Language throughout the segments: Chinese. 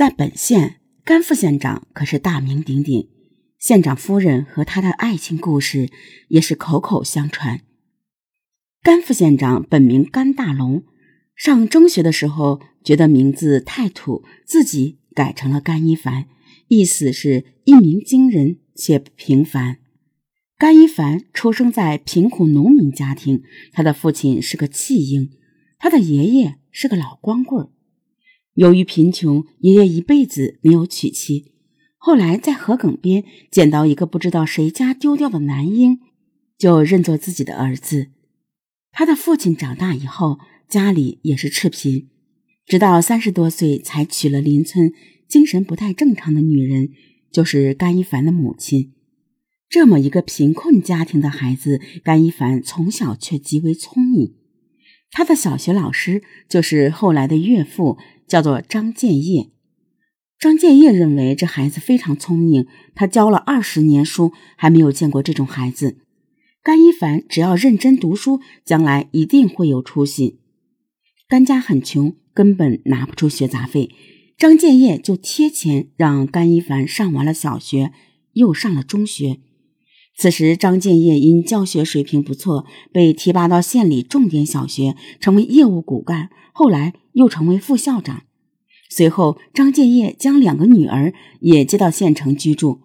在本县，甘副县长可是大名鼎鼎，县长夫人和他的爱情故事也是口口相传。甘副县长本名甘大龙，上中学的时候觉得名字太土，自己改成了甘一凡，意思是一鸣惊人且不平凡。甘一凡出生在贫苦农民家庭，他的父亲是个弃婴，他的爷爷是个老光棍。由于贫穷，爷爷一辈子没有娶妻。后来在河埂边捡到一个不知道谁家丢掉的男婴，就认作自己的儿子。他的父亲长大以后，家里也是赤贫，直到三十多岁才娶了邻村精神不太正常的女人，就是甘一凡的母亲。这么一个贫困家庭的孩子，甘一凡从小却极为聪明。他的小学老师就是后来的岳父。叫做张建业。张建业认为这孩子非常聪明，他教了二十年书，还没有见过这种孩子。甘一凡只要认真读书，将来一定会有出息。甘家很穷，根本拿不出学杂费，张建业就贴钱让甘一凡上完了小学，又上了中学。此时，张建业因教学水平不错，被提拔到县里重点小学，成为业务骨干。后来又成为副校长。随后，张建业将两个女儿也接到县城居住。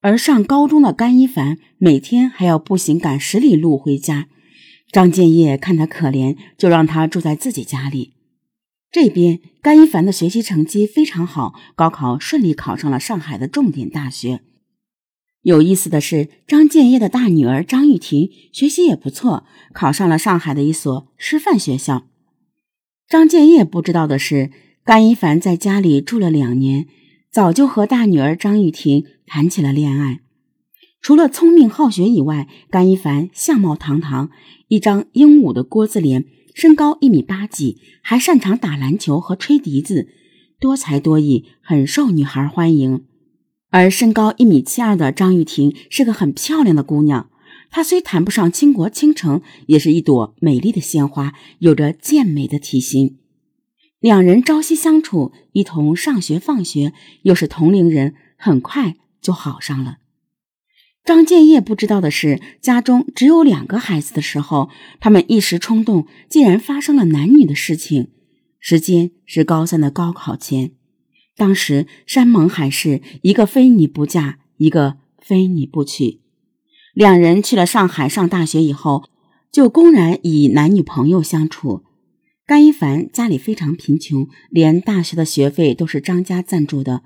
而上高中的甘一凡每天还要步行赶十里路回家。张建业看他可怜，就让他住在自己家里。这边，甘一凡的学习成绩非常好，高考顺利考上了上海的重点大学。有意思的是，张建业的大女儿张玉婷学习也不错，考上了上海的一所师范学校。张建业不知道的是，甘一凡在家里住了两年，早就和大女儿张玉婷谈起了恋爱。除了聪明好学以外，甘一凡相貌堂堂，一张英武的郭子脸，身高一米八几，还擅长打篮球和吹笛子，多才多艺，很受女孩欢迎。而身高一米七二的张玉婷是个很漂亮的姑娘，她虽谈不上倾国倾城，也是一朵美丽的鲜花，有着健美的体型。两人朝夕相处，一同上学放学，又是同龄人，很快就好上了。张建业不知道的是，家中只有两个孩子的时候，他们一时冲动，竟然发生了男女的事情。时间是高三的高考前。当时山盟海誓，一个非你不嫁，一个非你不娶。两人去了上海上大学以后，就公然以男女朋友相处。甘一凡家里非常贫穷，连大学的学费都是张家赞助的。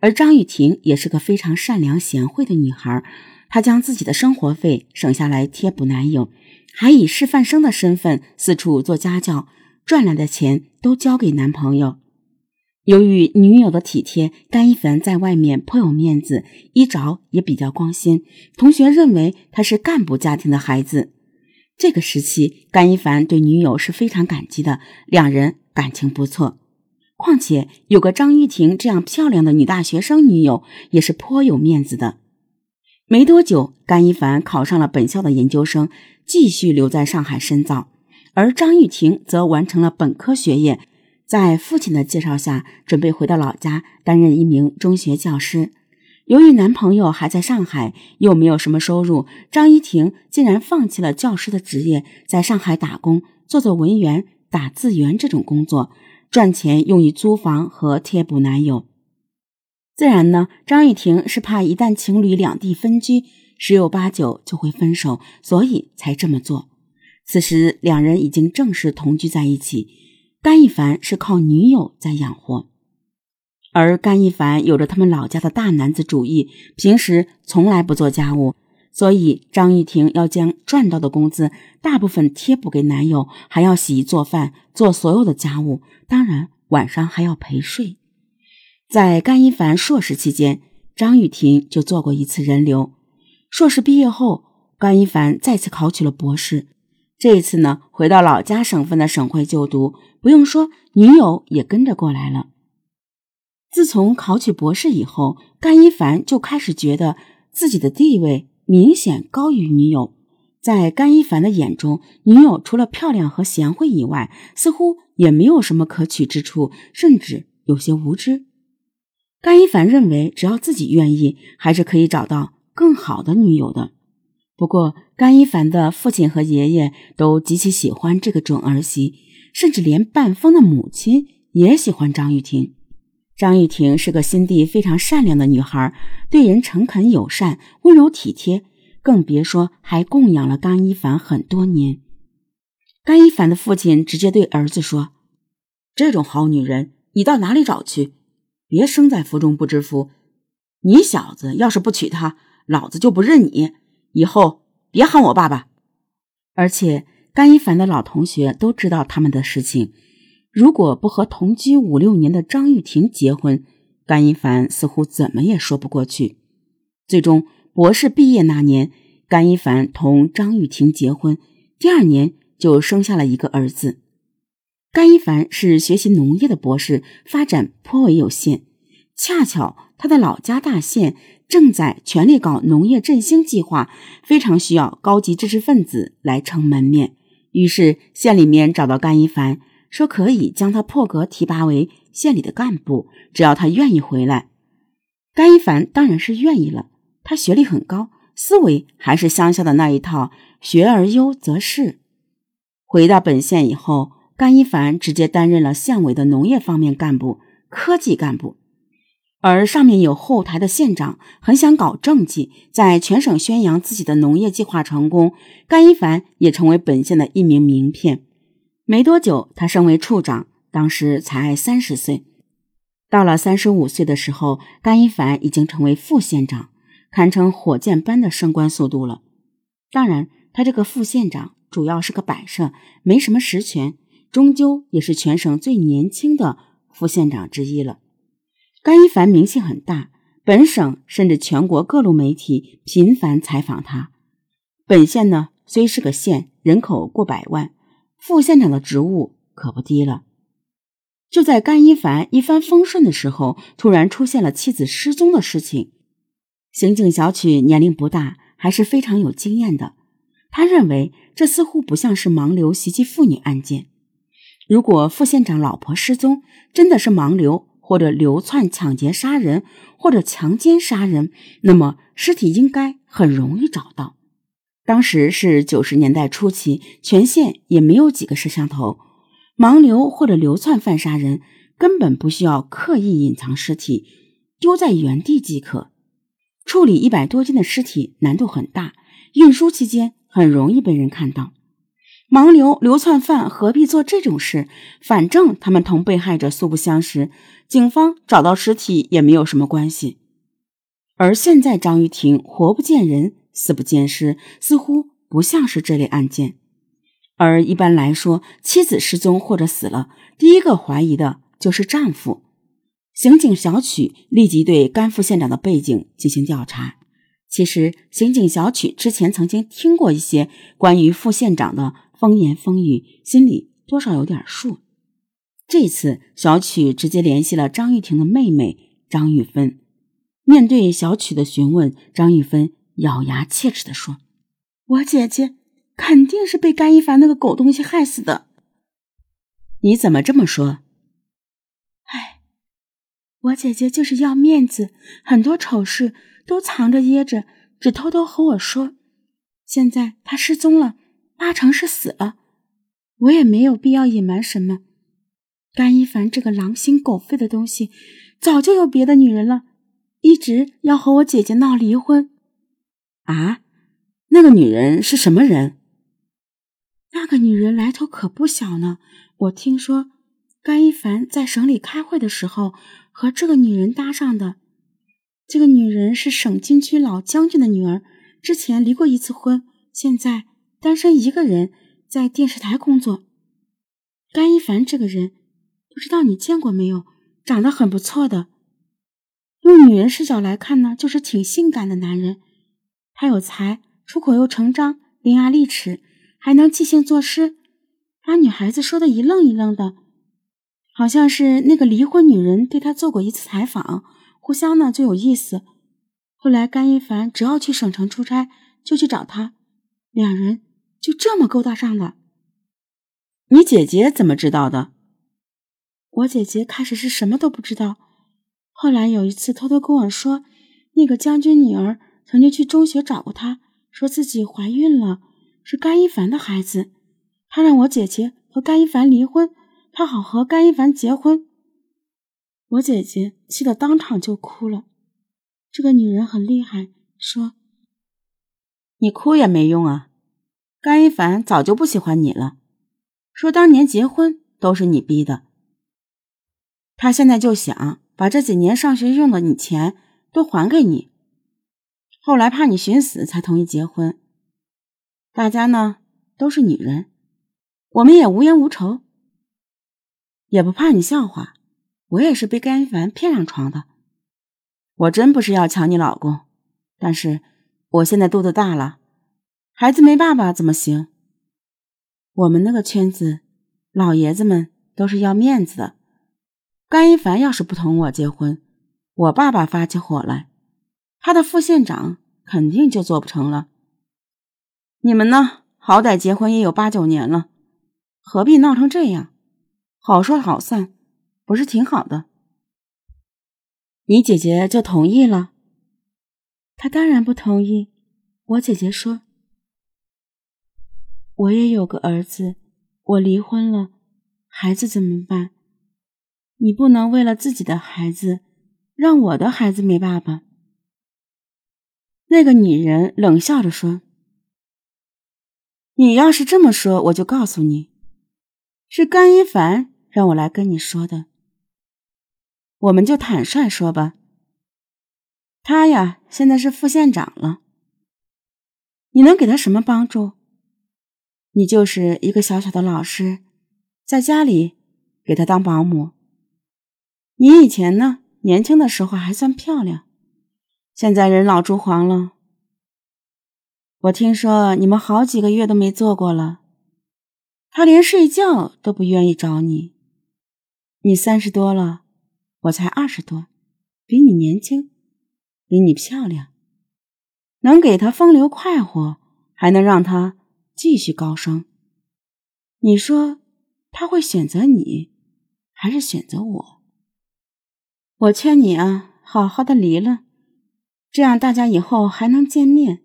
而张雨婷也是个非常善良贤惠的女孩，她将自己的生活费省下来贴补男友，还以师范生的身份四处做家教，赚来的钱都交给男朋友。由于女友的体贴，甘一凡在外面颇有面子，衣着也比较光鲜。同学认为他是干部家庭的孩子。这个时期，甘一凡对女友是非常感激的，两人感情不错。况且有个张玉婷这样漂亮的女大学生女友，也是颇有面子的。没多久，甘一凡考上了本校的研究生，继续留在上海深造，而张玉婷则完成了本科学业。在父亲的介绍下，准备回到老家担任一名中学教师。由于男朋友还在上海，又没有什么收入，张一婷竟然放弃了教师的职业，在上海打工，做做文员、打字员这种工作，赚钱用于租房和贴补男友。自然呢，张玉婷是怕一旦情侣两地分居，十有八九就会分手，所以才这么做。此时，两人已经正式同居在一起。甘一凡是靠女友在养活，而甘一凡有着他们老家的大男子主义，平时从来不做家务，所以张玉婷要将赚到的工资大部分贴补给男友，还要洗衣做饭，做所有的家务，当然晚上还要陪睡。在甘一凡硕士期间，张玉婷就做过一次人流。硕士毕业后，甘一凡再次考取了博士。这一次呢，回到老家省份的省会就读，不用说，女友也跟着过来了。自从考取博士以后，甘一凡就开始觉得自己的地位明显高于女友。在甘一凡的眼中，女友除了漂亮和贤惠以外，似乎也没有什么可取之处，甚至有些无知。甘一凡认为，只要自己愿意，还是可以找到更好的女友的。不过，甘一凡的父亲和爷爷都极其喜欢这个准儿媳，甚至连半峰的母亲也喜欢张玉婷。张玉婷是个心地非常善良的女孩，对人诚恳友善、温柔体贴，更别说还供养了甘一凡很多年。甘一凡的父亲直接对儿子说：“这种好女人，你到哪里找去？别生在福中不知福。你小子要是不娶她，老子就不认你。以后别喊我爸爸。”而且甘一凡的老同学都知道他们的事情。如果不和同居五六年的张玉婷结婚，甘一凡似乎怎么也说不过去。最终，博士毕业那年，甘一凡同张玉婷结婚，第二年就生下了一个儿子。甘一凡是学习农业的博士，发展颇为有限。恰巧他的老家大县正在全力搞农业振兴计划，非常需要高级知识分子来撑门面。于是县里面找到甘一凡。说可以将他破格提拔为县里的干部，只要他愿意回来。甘一凡当然是愿意了。他学历很高，思维还是乡下的那一套，学而优则仕。回到本县以后，甘一凡直接担任了县委的农业方面干部、科技干部。而上面有后台的县长很想搞政绩，在全省宣扬自己的农业计划成功，甘一凡也成为本县的一名名片。没多久，他升为处长，当时才三十岁。到了三十五岁的时候，甘一凡已经成为副县长，堪称火箭般的升官速度了。当然，他这个副县长主要是个摆设，没什么实权，终究也是全省最年轻的副县长之一了。甘一凡名气很大，本省甚至全国各路媒体频繁采访他。本县呢，虽是个县，人口过百万。副县长的职务可不低了。就在甘一凡一帆风顺的时候，突然出现了妻子失踪的事情。刑警小曲年龄不大，还是非常有经验的。他认为这似乎不像是盲流袭击妇女案件。如果副县长老婆失踪真的是盲流，或者流窜抢劫杀人，或者强奸杀人，那么尸体应该很容易找到。当时是九十年代初期，全县也没有几个摄像头，盲流或者流窜犯杀人根本不需要刻意隐藏尸体，丢在原地即可。处理一百多斤的尸体难度很大，运输期间很容易被人看到。盲流流窜犯何必做这种事？反正他们同被害者素不相识，警方找到尸体也没有什么关系。而现在张玉婷活不见人。死不见尸，似乎不像是这类案件。而一般来说，妻子失踪或者死了，第一个怀疑的就是丈夫。刑警小曲立即对甘副县长的背景进行调查。其实，刑警小曲之前曾经听过一些关于副县长的风言风语，心里多少有点数。这次，小曲直接联系了张玉婷的妹妹张玉芬。面对小曲的询问，张玉芬。咬牙切齿地说：“我姐姐肯定是被甘一凡那个狗东西害死的。”你怎么这么说？哎，我姐姐就是要面子，很多丑事都藏着掖着，只偷偷和我说。现在她失踪了，八成是死了，我也没有必要隐瞒什么。甘一凡这个狼心狗肺的东西，早就有别的女人了，一直要和我姐姐闹离婚。啊，那个女人是什么人？那个女人来头可不小呢。我听说，甘一凡在省里开会的时候和这个女人搭上的。这个女人是省军区老将军的女儿，之前离过一次婚，现在单身一个人，在电视台工作。甘一凡这个人，不知道你见过没有？长得很不错的，用女人视角来看呢，就是挺性感的男人。他有才，出口又成章，伶牙俐齿，还能即兴作诗，把女孩子说的一愣一愣的。好像是那个离婚女人对他做过一次采访，互相呢就有意思。后来甘一凡只要去省城出差，就去找他，两人就这么勾搭上了。你姐姐怎么知道的？我姐姐开始是什么都不知道，后来有一次偷偷跟我说，那个将军女儿曾经去中学找过他，说自己怀孕了，是甘一凡的孩子。他让我姐姐和甘一凡离婚，他好和甘一凡结婚。我姐姐气得当场就哭了。这个女人很厉害，说：“你哭也没用啊，甘一凡早就不喜欢你了。说当年结婚都是你逼的，他现在就想。”把这几年上学用的你钱都还给你，后来怕你寻死才同意结婚。大家呢都是女人，我们也无冤无仇，也不怕你笑话。我也是被甘一凡骗上床的，我真不是要抢你老公，但是我现在肚子大了，孩子没爸爸怎么行？我们那个圈子，老爷子们都是要面子的。甘一凡要是不同我结婚，我爸爸发起火来，他的副县长肯定就做不成了。你们呢？好歹结婚也有八九年了，何必闹成这样？好说好散，不是挺好的？你姐姐就同意了？她当然不同意。我姐姐说：“我也有个儿子，我离婚了，孩子怎么办？”你不能为了自己的孩子，让我的孩子没爸爸。那个女人冷笑着说：“你要是这么说，我就告诉你，是甘一凡让我来跟你说的。我们就坦率说吧，他呀，现在是副县长了。你能给他什么帮助？你就是一个小小的老师，在家里给他当保姆。”你以前呢？年轻的时候还算漂亮，现在人老珠黄了。我听说你们好几个月都没做过了，他连睡觉都不愿意找你。你三十多了，我才二十多，比你年轻，比你漂亮，能给他风流快活，还能让他继续高升。你说他会选择你，还是选择我？我劝你啊，好好的离了，这样大家以后还能见面。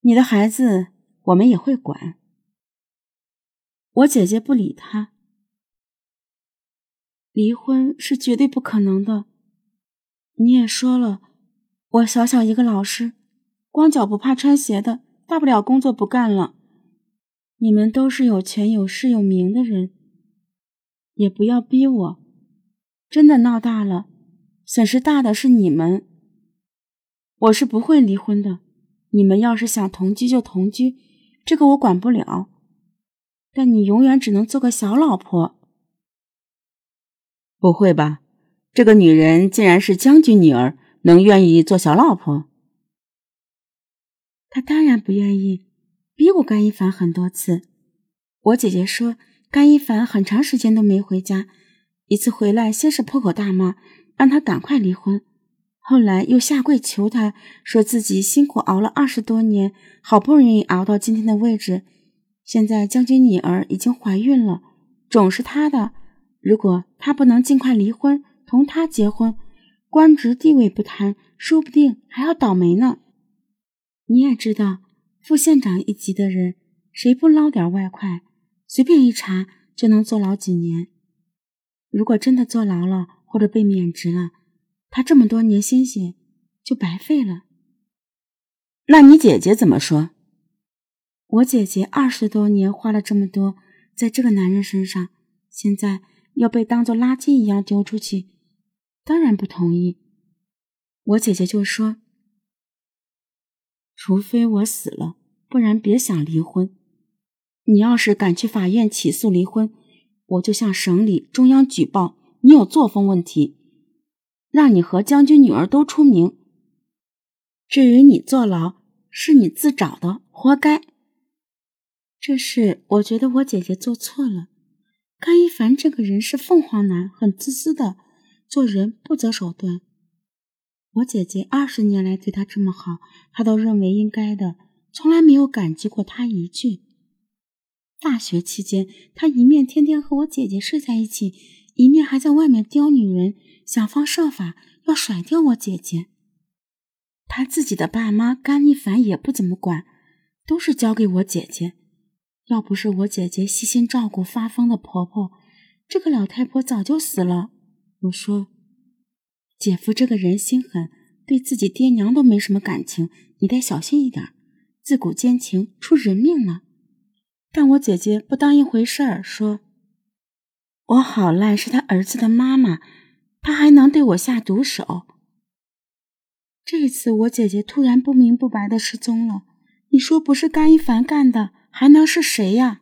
你的孩子我们也会管。我姐姐不理他，离婚是绝对不可能的。你也说了，我小小一个老师，光脚不怕穿鞋的，大不了工作不干了。你们都是有钱有势有名的人，也不要逼我。真的闹大了。损失大的是你们，我是不会离婚的。你们要是想同居就同居，这个我管不了。但你永远只能做个小老婆。不会吧？这个女人竟然是将军女儿，能愿意做小老婆？她当然不愿意，逼过甘一凡很多次。我姐姐说，甘一凡很长时间都没回家，一次回来先是破口大骂。让他赶快离婚，后来又下跪求他，说自己辛苦熬了二十多年，好不容易熬到今天的位置。现在将军女儿已经怀孕了，种是他的。如果他不能尽快离婚，同他结婚，官职地位不谈，说不定还要倒霉呢。你也知道，副县长一级的人，谁不捞点外快，随便一查就能坐牢几年。如果真的坐牢了，或者被免职了，他这么多年心血就白费了。那你姐姐怎么说？我姐姐二十多年花了这么多在这个男人身上，现在要被当做垃圾一样丢出去，当然不同意。我姐姐就说：“除非我死了，不然别想离婚。你要是敢去法院起诉离婚，我就向省里、中央举报。”你有作风问题，让你和将军女儿都出名。至于你坐牢，是你自找的，活该。这事我觉得我姐姐做错了。甘一凡这个人是凤凰男，很自私的，做人不择手段。我姐姐二十年来对他这么好，他都认为应该的，从来没有感激过他一句。大学期间，他一面天天和我姐姐睡在一起。一面还在外面刁女人，想方设法要甩掉我姐姐。他自己的爸妈甘一凡也不怎么管，都是交给我姐姐。要不是我姐姐细心照顾发疯的婆婆，这个老太婆早就死了。我说，姐夫这个人心狠，对自己爹娘都没什么感情，你得小心一点。自古奸情出人命了。但我姐姐不当一回事儿，说：“我好赖是他儿子的妈妈，他还能对我下毒手。”这次我姐姐突然不明不白的失踪了，你说不是甘一凡干的，还能是谁呀？